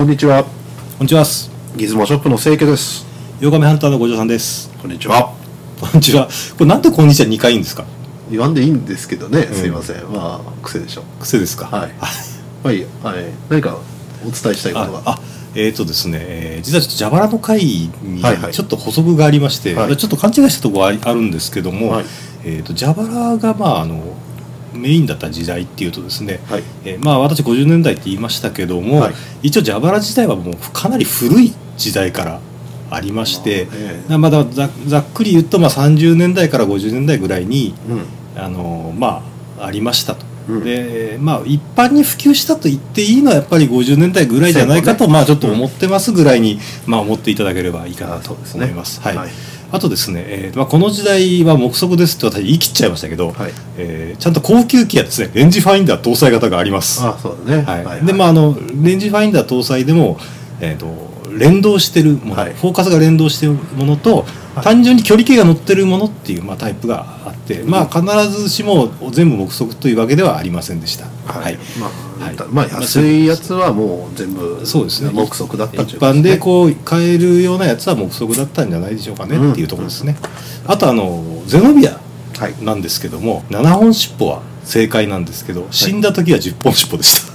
こんにちは。こんにちは。ギズモショップの清家です。ヨガメハンターの五条さんです。こんにちは。こんにちは。これなんでこんにちは2回言うんですか？言わんでいいんですけどね、うん。すいません。まあ癖でしょ。癖ですか？はい。まあいいやはい。何かお伝えしたいことがああえーとですね、えー実はちょっと蛇腹の会にはいはい。ちょっと補足がありまして、はい。ちょっと勘違いしたところありあるんですけども、はい。えー、と蛇腹がまああのメインだった時代っていうとですね、はい。えーまあ私50年代って言いましたけども、はい。一応蛇腹自体はもうかなり古い時代からありまして、まあまだざざっくり言うとまあ30年代から50年代ぐらいにうん。あのまあありましたと。うん。でまあ一般に普及したと言っていいのはやっぱり50年代ぐらいじゃないかと、ね。まあちょっと思ってますぐらいに、まあ思っていただければいいかなと思います。はい。はい。あとですね、えーまあ、この時代は目測ですって私言い切っちゃいましたけど、はい。えーちゃんと高級機やですねレンジファインダー搭載型があります。あそうだね。はい。でまああのレンジファインダー搭載でも、えー、と連動してるもの、はい。フォーカスが連動してるものと、単純に距離計が乗ってるものっていう、まあ、タイプがあって、まあ必ずしも全部目測というわけではありませんでした。はい、まあ、はい。まあ安いやつはもう全部そうですね。目測だった一般でこう買えるようなやつは目測だったんじゃないでしょうかねうんっていうところですね。あとあのゼノビアなんですけども7本尻尾は正解なんですけど死んだ時は10本尻尾でし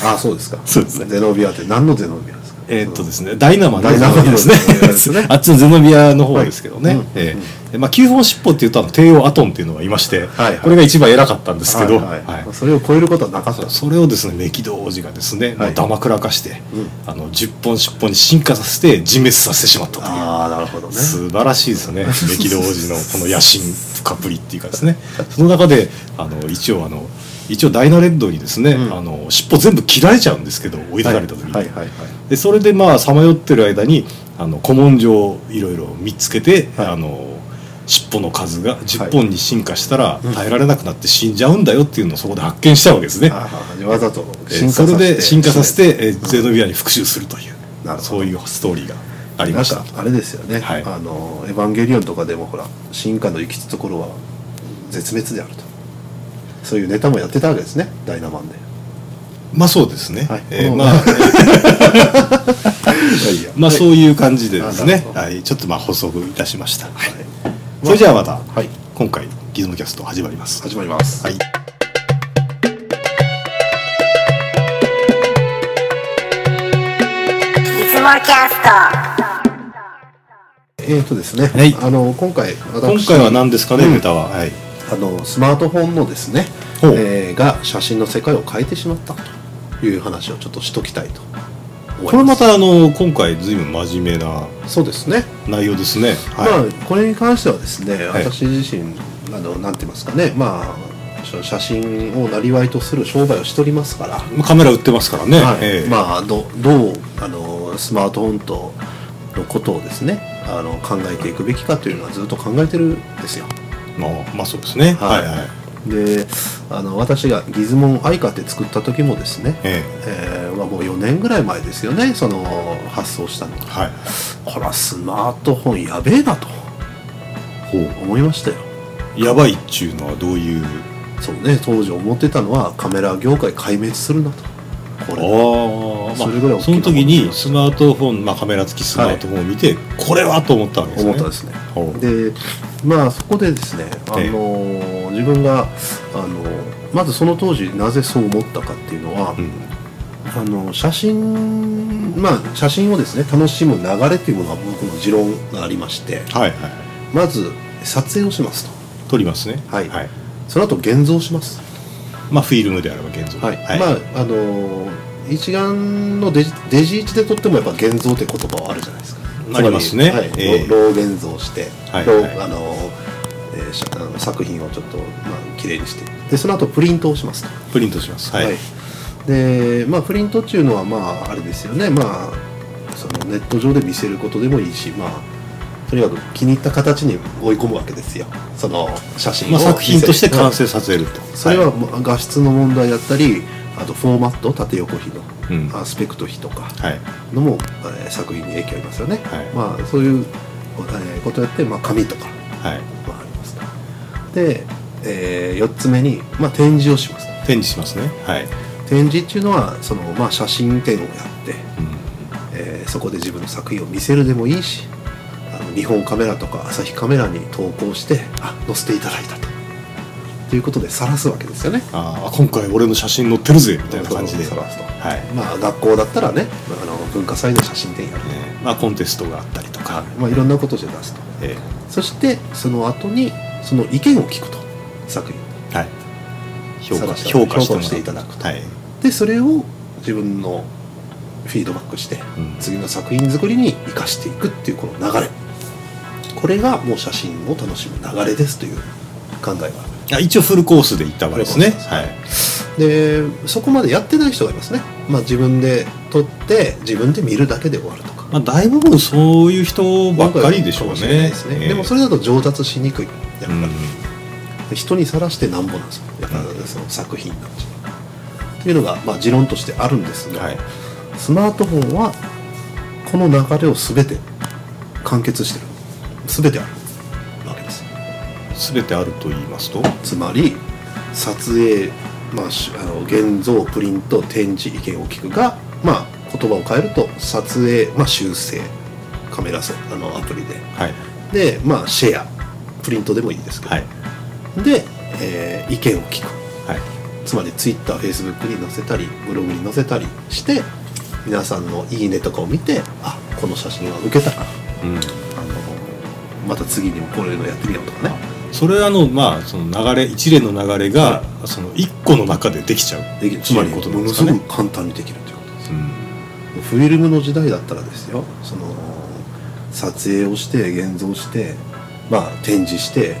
た。あそうですか。そうですね。ゼノビアって何のゼノビアえーっとですね、ダイナマンですね。ね。あっちのゼノビアの方ですけどね。はい。うん。えーでまあ、9本尻尾っていうとあの帝王アトンっていうのがいまして、はいはい。これが一番偉かったんですけど、はいはいはい。それを超えることはなかった。それをですね、メキド王子がですね、はい。ダマくらかして、うん。あの10本尻尾に進化させて自滅させてしまったという。ああなるほどね。素晴らしいですね。メキド王子のこの野心深っぷりっていうかですね。その中であの一応あの一応ダイナレッドにですね、うん。あの尻尾全部切られちゃうんですけど追い出された時に、はいはいはいはい。でそれでまあさまよってる間にあの古文書をいろいろ見つけて、はい。あの尻尾の数がはい。10本に進化したらうん。耐えられなくなって死んじゃうんだよっていうのをそこで発見したわけですね。ああわざとえ進化させて。それで進化させて、えーゼノビアに復讐するというなるほど。そういうストーリーがありました。あれですよね、はい。あの「エヴァンゲリオン」とかでもほら進化の行き着くところは絶滅であるとそういうネタもやってたわけですねダイナマンで。まあそうですね、はい。えーまあ。まあそういう感じでですね。はい、ちょっとまあ補足いたしました、はい。はい。それじゃあまたはい。今回ギズモキャスト始まります。始まります。はい。キャスト。えーとですね、はい。あの今回今私回は何ですかね、うんネタは。はいあのスマートフォンのですね、えーが写真の世界を変えてしまったという話をちょっとしときたいとこれまたあの今回ずいぶん真面目なそうですね。内容ですね。まはあこれに関してはですね、はい。私自身あのなんて言いますかね。まあし写真をなりわいとする商売をしておりますから、い、カメラ売ってますからね、はい。ええ。まあどどうあのスマートフォンとのことをですねあの考えていくべきかというのはずっと考えてるんですよ。まあ、まあそうですね。はい。はいはい。であの私がギズモンアイカって作った時もですね、ええ。ーまあ、もう4年ぐらい前ですよねその発送したの。はい。これはスマートフォンやべえなと。ほ思いましたよ。うやばいっちゅうのはどういう？そうね当時思ってたのはカメラ業界壊滅するなとこれ。ああ、まあ、それぐらい大きなその時にスマートフォン、まあ、カメラ付きスマートフォンを見て、これはと思ったわけですね。思ったんですね。でまあそこでですねあえ。の自分があのまずその当時なぜそう思ったかっていうのは、うん。あの写真まあ写真をですね楽しむ流れっていうものは僕の持論がありましてはいはい。まず撮影をしますと。撮りますね。はい。はい、その後現像しますまあフィルムであれば現像。はい、まああの一眼のデジデジ1で撮ってもやっぱ現像って言葉はあるじゃないですか。ありますね。はい。ええ。ロロー現像して、はい。はい。あのえーしあの作品をちょっとまあ綺麗にして。でその後プリントをしますと。プリントします。はい、でまあプリントっていうのはまああれですよね。まあそのネット上で見せることでもいいしまあとにかく気に入った形に追い込むわけですよ。その写真をまあ、作品として完成成させると、それは画質の問題だったりあとフォーマット縦横比のうん。アスペクト比とかはい。のも、えー作品に影響ありますよね、はい。まあそういう、えーことやって、まあ、紙とか、はい。まあ、ありますと。で、え4つ目に、まあ、展示をします。と展示しますね。はい、展示っていうのはその、まあ、写真展をやってうん。ーそこで自分の作品を見せるでもいいし日本カメラとか朝日カメラに投稿してあ載せていただいたと。ということで晒すわけですよね。あー今回俺の写真載ってるぜみたいな感じで、晒すと。はい。まあ学校だったらねあの文化祭の写真展やるとねまあ、コンテストがあったりとか、まあ、いろんなことで出すと。えそしてその後にその意見を聞くと作品。えはい、評価評価していただくと。はい。でそれを自分のフィードバックして、うん。次の作品作りに生かしていくっていうこの流れこれがもう写真を楽しむ流れですという考えがあ一応フルコースで行ったわけですね。はい。でそこまでやってない人がいますね、まあ、自分で撮って自分で見るだけで終わるとか。まあ、大部分そういう人ばっかりでしょうね。ですね。ええ。でもそれだと上達しにくい。やっぱり、うん人にさらしてなんぼなんですよやっぱうんその作品なんですよっていうのが、まあ、持論としてあるんですが、はい。スマートフォンはこの流れを全て完結してる全てあるわけです。全てあると言いますと？つまり撮影、まあ、しあの現像プリント展示意見を聞くが、まあ、言葉を変えると撮影、まあ、修正カメラセあのアプリで。はい。で、まあ、シェアプリントでもいいですけど、はい。で、えー意見を聞く。はい。つまり TwitterFacebook に載せたりブログに載せたりして皆さんの「いいね」とかを見てあこの写真は受けたからうんまた次にもこういうのやってみようとかね。それはあのまあその流れ一連の流れが、その一個の中でできちゃう。できるつまりことなんものすですかね。ごく簡単にできるということですうん。フィルムの時代だったらですよ。その撮影をして現像してまあ展示して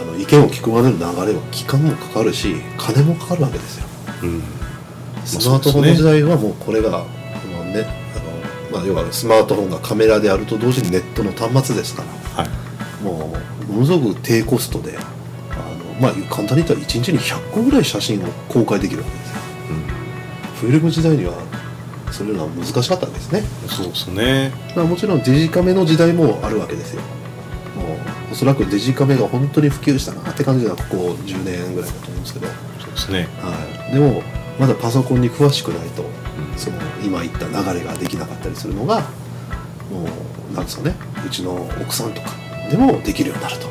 あの意見を聞くまでの流れは期間もかかるし金もかかるわけですよ。うん。スマートフォンの時代はもうこれが、まあねあのまあ、要はスマートフォンがカメラであると同時にネットの端末ですから。はいもうものすごく低コストであの、まあ、簡単に言ったら1日に100個ぐらい写真を公開できるわけですよ。フィルム時代にはそういうのは難しかったんですね。うん、そうですね。まあ、もちろんデジカメの時代もあるわけですよ。もうおそらくデジカメが本当に普及したなって感じがここ10年ぐらいだと思うんですけど、そうですね、はい、でもまだパソコンに詳しくないとうんその今言った流れができなかったりするのがもうなんですかね。うちの奥さんとかでもできるようになると。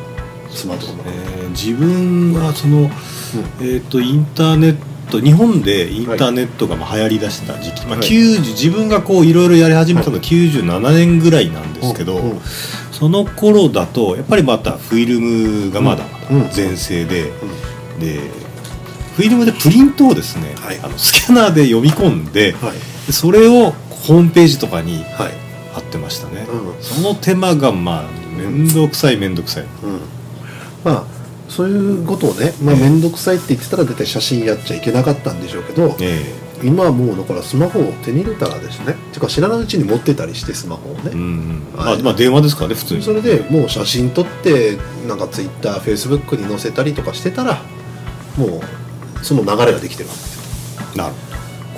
スマートフォンえー自分はその、えー、とインターネット日本でインターネットがまあ流行りだした時期、まあ、はい90自分がこういろいろやり始めたのが97年ぐらいなんですけど、うんうん。その頃だとやっぱりまたフィルムがまだまだうん。全盛で、でフィルムでプリントをですね、はい。あのスキャナーで読み込んではい。それをホームページとかにはい。貼ってましたね、うん。その手間がまあ面倒くさい面倒くさい、うん。まあそういうことをねまあええ。面倒くさいって言ってたら大体写真やっちゃいけなかったんでしょうけど、え今はもうだからスマホを手に入れたらですね。ていうか知らないうちに持ってたりしてスマホをね。え、うんうん。まあ、はい。まあ電話ですからね普通に。それでもう写真撮ってなんか TwitterFacebook に載せたりとかしてたらもうその流れができてるわけですよ。なる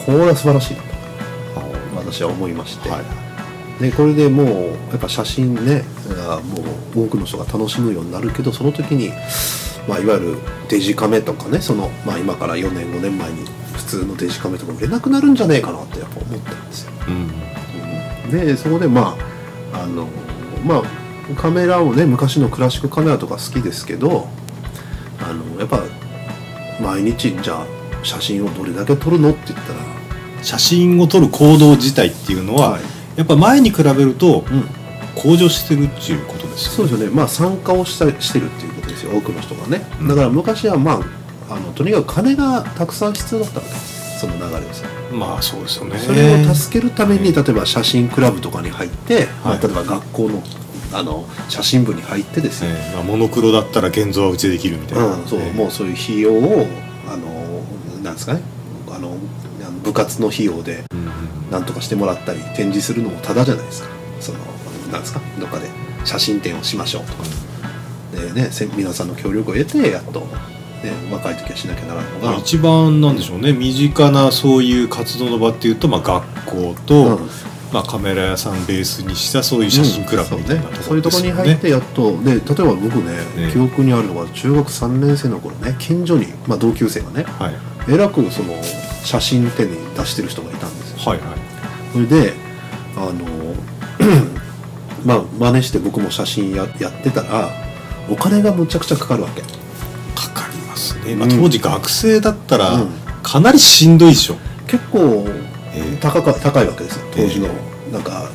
これは素晴らしいなとほど私は思いまして、はいでこれでもうやっぱ写真ねがもう多くの人が楽しむようになるけどその時に、まあ、いわゆるデジカメとかねその、まあ、今から4年5年前に普通のデジカメとか売れなくなるんじゃねえかなってやっぱ思ったんですよ。うん。でそこでまああのまあカメラをね昔のクラシックカメラとか好きですけどあのやっぱ毎日じゃあ写真をどれだけ撮るのって言ったら、写真を撮る行動自体っていうのは、はいやっぱ前に比べるとうん、向上してるっていうことですよね。そうですよね。まあ参加をしたしてるっていうことですよ。多くの人がね。うん。だから昔はまああのとにかく金がたくさん必要だったわけ。ですその流れをさ。まあそうですよね。それを助けるために例えば写真クラブとかに入って、まあはい例えば学校のあの写真部に入ってですね、ええ。まあ、モノクロだったら現像はうちでできるみたいな、うん、そう、ええ。もうそういう費用をあのなんですかね。あのあの部活の費用でうんうんなんとかしてもらったり展示するのもタダじゃないですか。そのなんですか？どっかで写真展をしましょうとか。でねせ皆さんの協力を得てやっと、ね、若い時はしなきゃならないのが、まあ一番なんでしょうね。身近なそういう活動の場っていうと、まあ、学校と、うん。まあ、カメラ屋さんベースにしたそういう写真クラブみたいなところね,、うん。そういうところに入ってやっとで例えば僕ねね記憶にあるのが中学3年生の頃ね近所に、まあ、同級生がねはい、えらくその写真展に出してる人がいたんではいはい。それでああの まあ真似して僕も写真ややってたらお金がむちゃくちゃかかるわけ。かかりますね、まあ、うん当時学生だったらうん。かなりしんどいでしょ、結構ええ高か高いわけです。よ当時の、なんか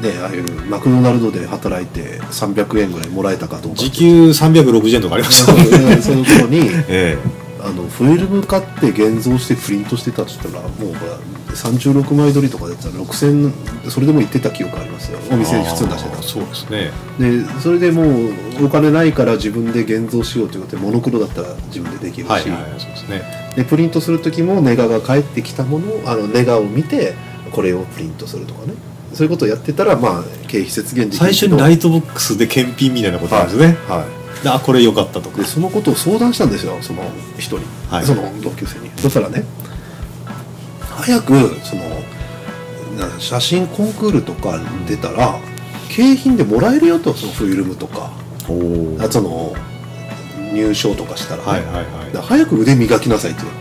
ねああいうマクドナルドで働いて300円ぐらいもらえたかどうか時給360円とかありましたもんね。その頃に えあのフィルム買って現像してプリントしてたって言ったらもうほら36枚撮りとかでやったら6000それでも行ってた記憶ありますよ。おえ店に普通に出してあーそうですね。たでそれでもうお金ないから自分で現像しようということでモノクロだったら自分でできるし、はいはいそうですね。でプリントする時もネガが返ってきたものをあのネガを見てこれをプリントするとかね。そういうことをやってたらまあ経費節減できる最初にライイトボックスで検品みたいなことなんですね、はい。であこれ良かったとか。でそのことを相談したんですよその一人、はい。その同級生に。そしたらね早くそのな写真コンクールとか出たら景品でもらえるよとそのフィルムとか。あその入賞とかしたら。ね、はいはいはい。早く腕磨きなさいって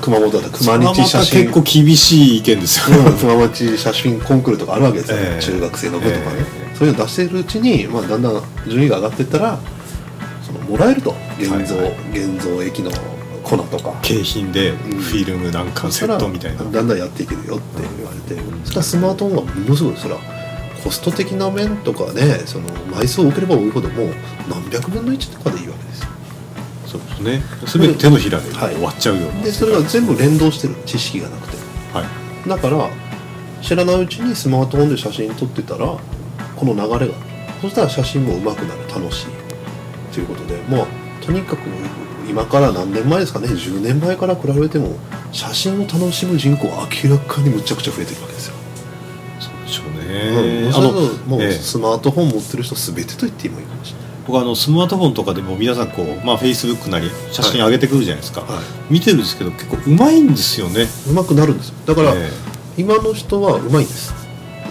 熊本だったら熊日写真。結構厳しい意見ですよ、うん、熊町写真コンクールとかあるわけですよ、ええ。中学生の部とかね、えそういうの出してるうちに、まあ、だんだん順位が上がっていったらそのもらえると。現像、はいは現像液の粉とか。景品でん。フィルム何巻セットみたいな、だんだんやっていけるよって言われて。それはスマートフォンはものすごいそれはコスト的な面とかねその枚数を多ければ多いほどもう何百分の1とかでいいわけですよ。そうですね。全て手のひらではい。終わっちゃうような、でそれが全部連動してる。知識がなくて。はい。だから知らないうちにスマートフォンで写真撮ってたらこの流れが。そしたら写真も上手くなる。楽しい。ということで。まあとにかく今から何年前ですかね。10年前から比べても写真を楽しむ人口は明らかにむちゃくちゃ増えてるわけですよ、そうでしょううん。ね、それはもうええ。スマートフォン持ってる人全てと言ってもいいかもしれない。僕あのスマートフォンとかでも皆さんこうまあフェイスブックなり写真上げてくるじゃないですか、はい。見てるんですけど結構うまいんですよね。上手くなるんですよ。だから、え今の人は上手いんです。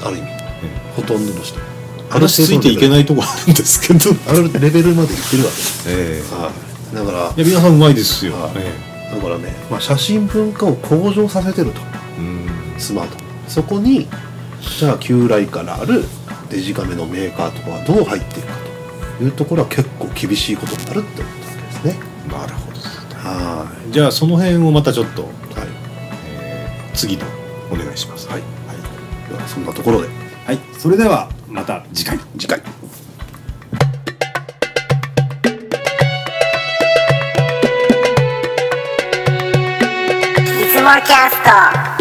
ある意味。え。ほとんどの人話ついていけないいとこあるんですけど。あるレベルまでいってるわけです、えはい、だからえいや皆さんうまいですよ、はい。えだからね、まあ、写真文化を向上させてると。スマート。そこにじゃあ旧来からあるデジカメのメーカーとかはどう入っていくかというところは結構厳しいことになるって思ったわけですね。なるほど。ですねはじゃあその辺をまたちょっと、いはい。えー次のお願いします。はい。ではそんなところではい、それではまた次回。次回。いつもキャスト